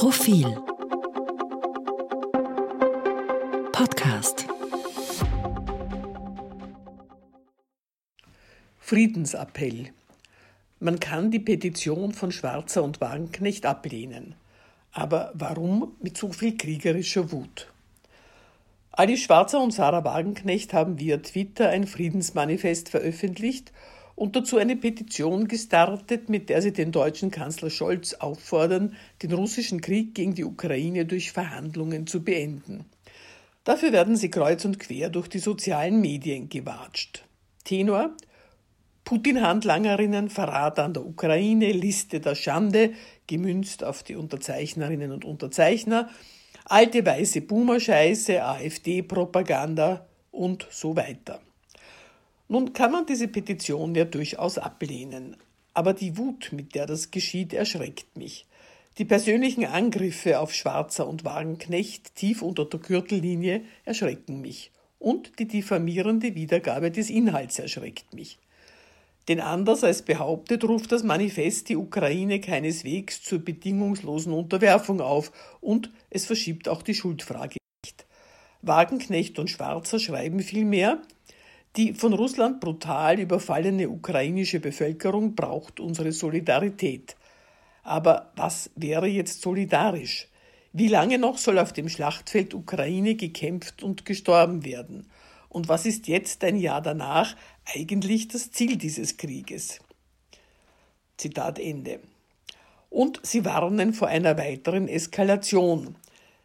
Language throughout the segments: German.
Profil Podcast Friedensappell. Man kann die Petition von Schwarzer und Wagenknecht ablehnen. Aber warum mit so viel kriegerischer Wut? Ali Schwarzer und Sarah Wagenknecht haben via Twitter ein Friedensmanifest veröffentlicht und dazu eine Petition gestartet, mit der sie den deutschen Kanzler Scholz auffordern, den russischen Krieg gegen die Ukraine durch Verhandlungen zu beenden. Dafür werden sie kreuz und quer durch die sozialen Medien gewatscht. Tenor Putin-Handlangerinnen, Verrat an der Ukraine, Liste der Schande, gemünzt auf die Unterzeichnerinnen und Unterzeichner, alte weiße Boomer-Scheiße, AfD-Propaganda und so weiter. Nun kann man diese Petition ja durchaus ablehnen, aber die Wut, mit der das geschieht, erschreckt mich. Die persönlichen Angriffe auf Schwarzer und Wagenknecht tief unter der Gürtellinie erschrecken mich. Und die diffamierende Wiedergabe des Inhalts erschreckt mich. Denn anders als behauptet, ruft das Manifest die Ukraine keineswegs zur bedingungslosen Unterwerfung auf und es verschiebt auch die Schuldfrage nicht. Wagenknecht und Schwarzer schreiben vielmehr, die von Russland brutal überfallene ukrainische Bevölkerung braucht unsere Solidarität. Aber was wäre jetzt solidarisch? Wie lange noch soll auf dem Schlachtfeld Ukraine gekämpft und gestorben werden? Und was ist jetzt ein Jahr danach eigentlich das Ziel dieses Krieges? Zitat Ende. Und sie warnen vor einer weiteren Eskalation.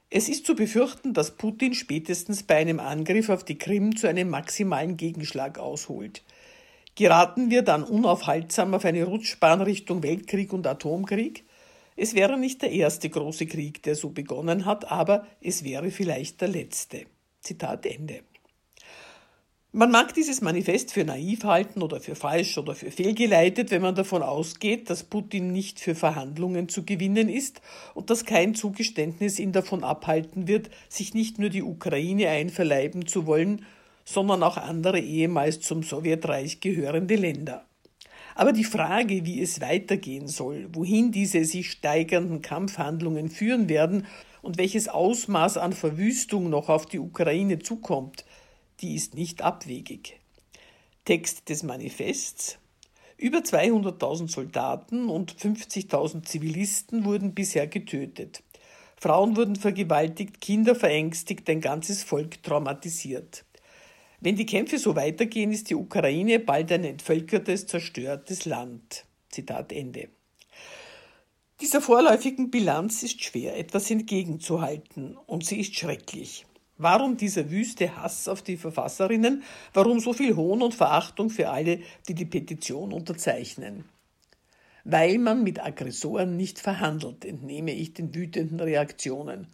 Es ist zu befürchten, dass Putin spätestens bei einem Angriff auf die Krim zu einem maximalen Gegenschlag ausholt. Geraten wir dann unaufhaltsam auf eine Rutschbahn Richtung Weltkrieg und Atomkrieg? Es wäre nicht der erste große Krieg, der so begonnen hat, aber es wäre vielleicht der letzte. Zitat Ende. Man mag dieses Manifest für naiv halten oder für falsch oder für fehlgeleitet, wenn man davon ausgeht, dass Putin nicht für Verhandlungen zu gewinnen ist und dass kein Zugeständnis ihn davon abhalten wird, sich nicht nur die Ukraine einverleiben zu wollen, sondern auch andere ehemals zum Sowjetreich gehörende Länder. Aber die Frage, wie es weitergehen soll, wohin diese sich steigernden Kampfhandlungen führen werden und welches Ausmaß an Verwüstung noch auf die Ukraine zukommt, die ist nicht abwegig. Text des Manifests über 200.000 Soldaten und 50.000 Zivilisten wurden bisher getötet. Frauen wurden vergewaltigt, Kinder verängstigt, ein ganzes Volk traumatisiert. Wenn die Kämpfe so weitergehen, ist die Ukraine bald ein entvölkertes, zerstörtes Land. Zitat Ende. Dieser vorläufigen Bilanz ist schwer etwas entgegenzuhalten, und sie ist schrecklich. Warum dieser wüste Hass auf die Verfasserinnen? Warum so viel Hohn und Verachtung für alle, die die Petition unterzeichnen? Weil man mit Aggressoren nicht verhandelt, entnehme ich den wütenden Reaktionen.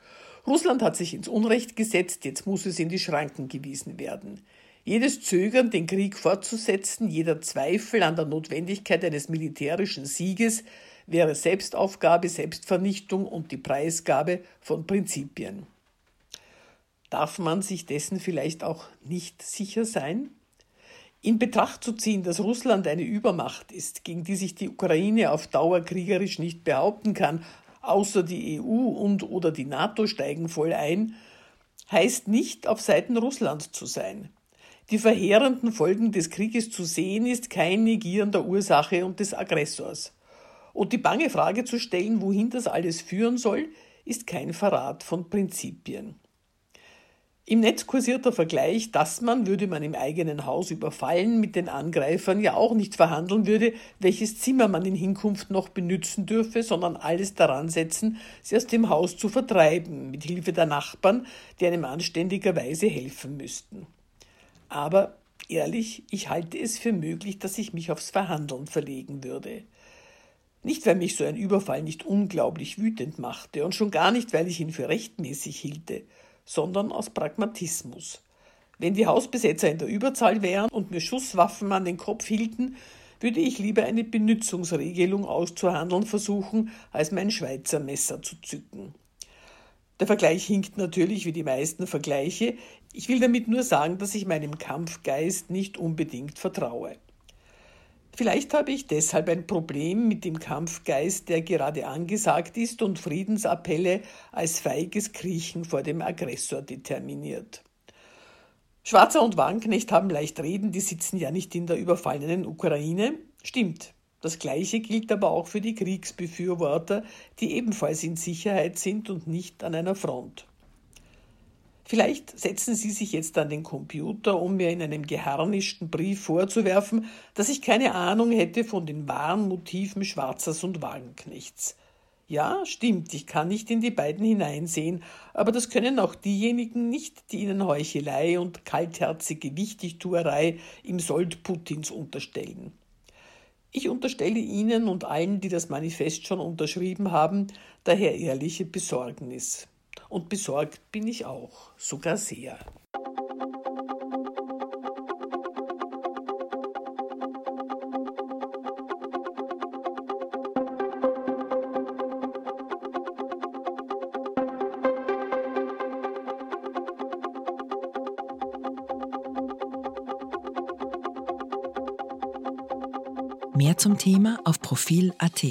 Russland hat sich ins Unrecht gesetzt, jetzt muss es in die Schranken gewiesen werden. Jedes Zögern, den Krieg fortzusetzen, jeder Zweifel an der Notwendigkeit eines militärischen Sieges wäre Selbstaufgabe, Selbstvernichtung und die Preisgabe von Prinzipien. Darf man sich dessen vielleicht auch nicht sicher sein? In Betracht zu ziehen, dass Russland eine Übermacht ist, gegen die sich die Ukraine auf Dauer kriegerisch nicht behaupten kann, außer die EU und oder die NATO steigen voll ein, heißt nicht auf Seiten Russlands zu sein. Die verheerenden Folgen des Krieges zu sehen, ist kein Negieren der Ursache und des Aggressors. Und die bange Frage zu stellen, wohin das alles führen soll, ist kein Verrat von Prinzipien. Im Netz kursiert der Vergleich, dass man, würde man im eigenen Haus überfallen, mit den Angreifern ja auch nicht verhandeln würde, welches Zimmer man in Hinkunft noch benützen dürfe, sondern alles daran setzen, sie aus dem Haus zu vertreiben, mit Hilfe der Nachbarn, die einem anständigerweise helfen müssten. Aber ehrlich, ich halte es für möglich, dass ich mich aufs Verhandeln verlegen würde. Nicht, weil mich so ein Überfall nicht unglaublich wütend machte und schon gar nicht, weil ich ihn für rechtmäßig hielte, sondern aus Pragmatismus. Wenn die Hausbesetzer in der Überzahl wären und mir Schusswaffen an den Kopf hielten, würde ich lieber eine Benützungsregelung auszuhandeln versuchen, als mein Schweizer Messer zu zücken. Der Vergleich hinkt natürlich wie die meisten Vergleiche. Ich will damit nur sagen, dass ich meinem Kampfgeist nicht unbedingt vertraue. Vielleicht habe ich deshalb ein Problem mit dem Kampfgeist, der gerade angesagt ist und Friedensappelle als feiges Kriechen vor dem Aggressor determiniert. Schwarzer und Wagenknecht haben leicht reden, die sitzen ja nicht in der überfallenen Ukraine. Stimmt. Das Gleiche gilt aber auch für die Kriegsbefürworter, die ebenfalls in Sicherheit sind und nicht an einer Front. Vielleicht setzen Sie sich jetzt an den Computer, um mir in einem geharnischten Brief vorzuwerfen, dass ich keine Ahnung hätte von den wahren Motiven Schwarzers und Wagenknechts. Ja, stimmt, ich kann nicht in die beiden hineinsehen, aber das können auch diejenigen nicht, die ihnen Heuchelei und kaltherzige Wichtigtuerei im Sold Putins unterstellen. Ich unterstelle Ihnen und allen, die das Manifest schon unterschrieben haben, daher ehrliche Besorgnis. Und besorgt bin ich auch, sogar sehr. Mehr zum Thema auf Profil.at.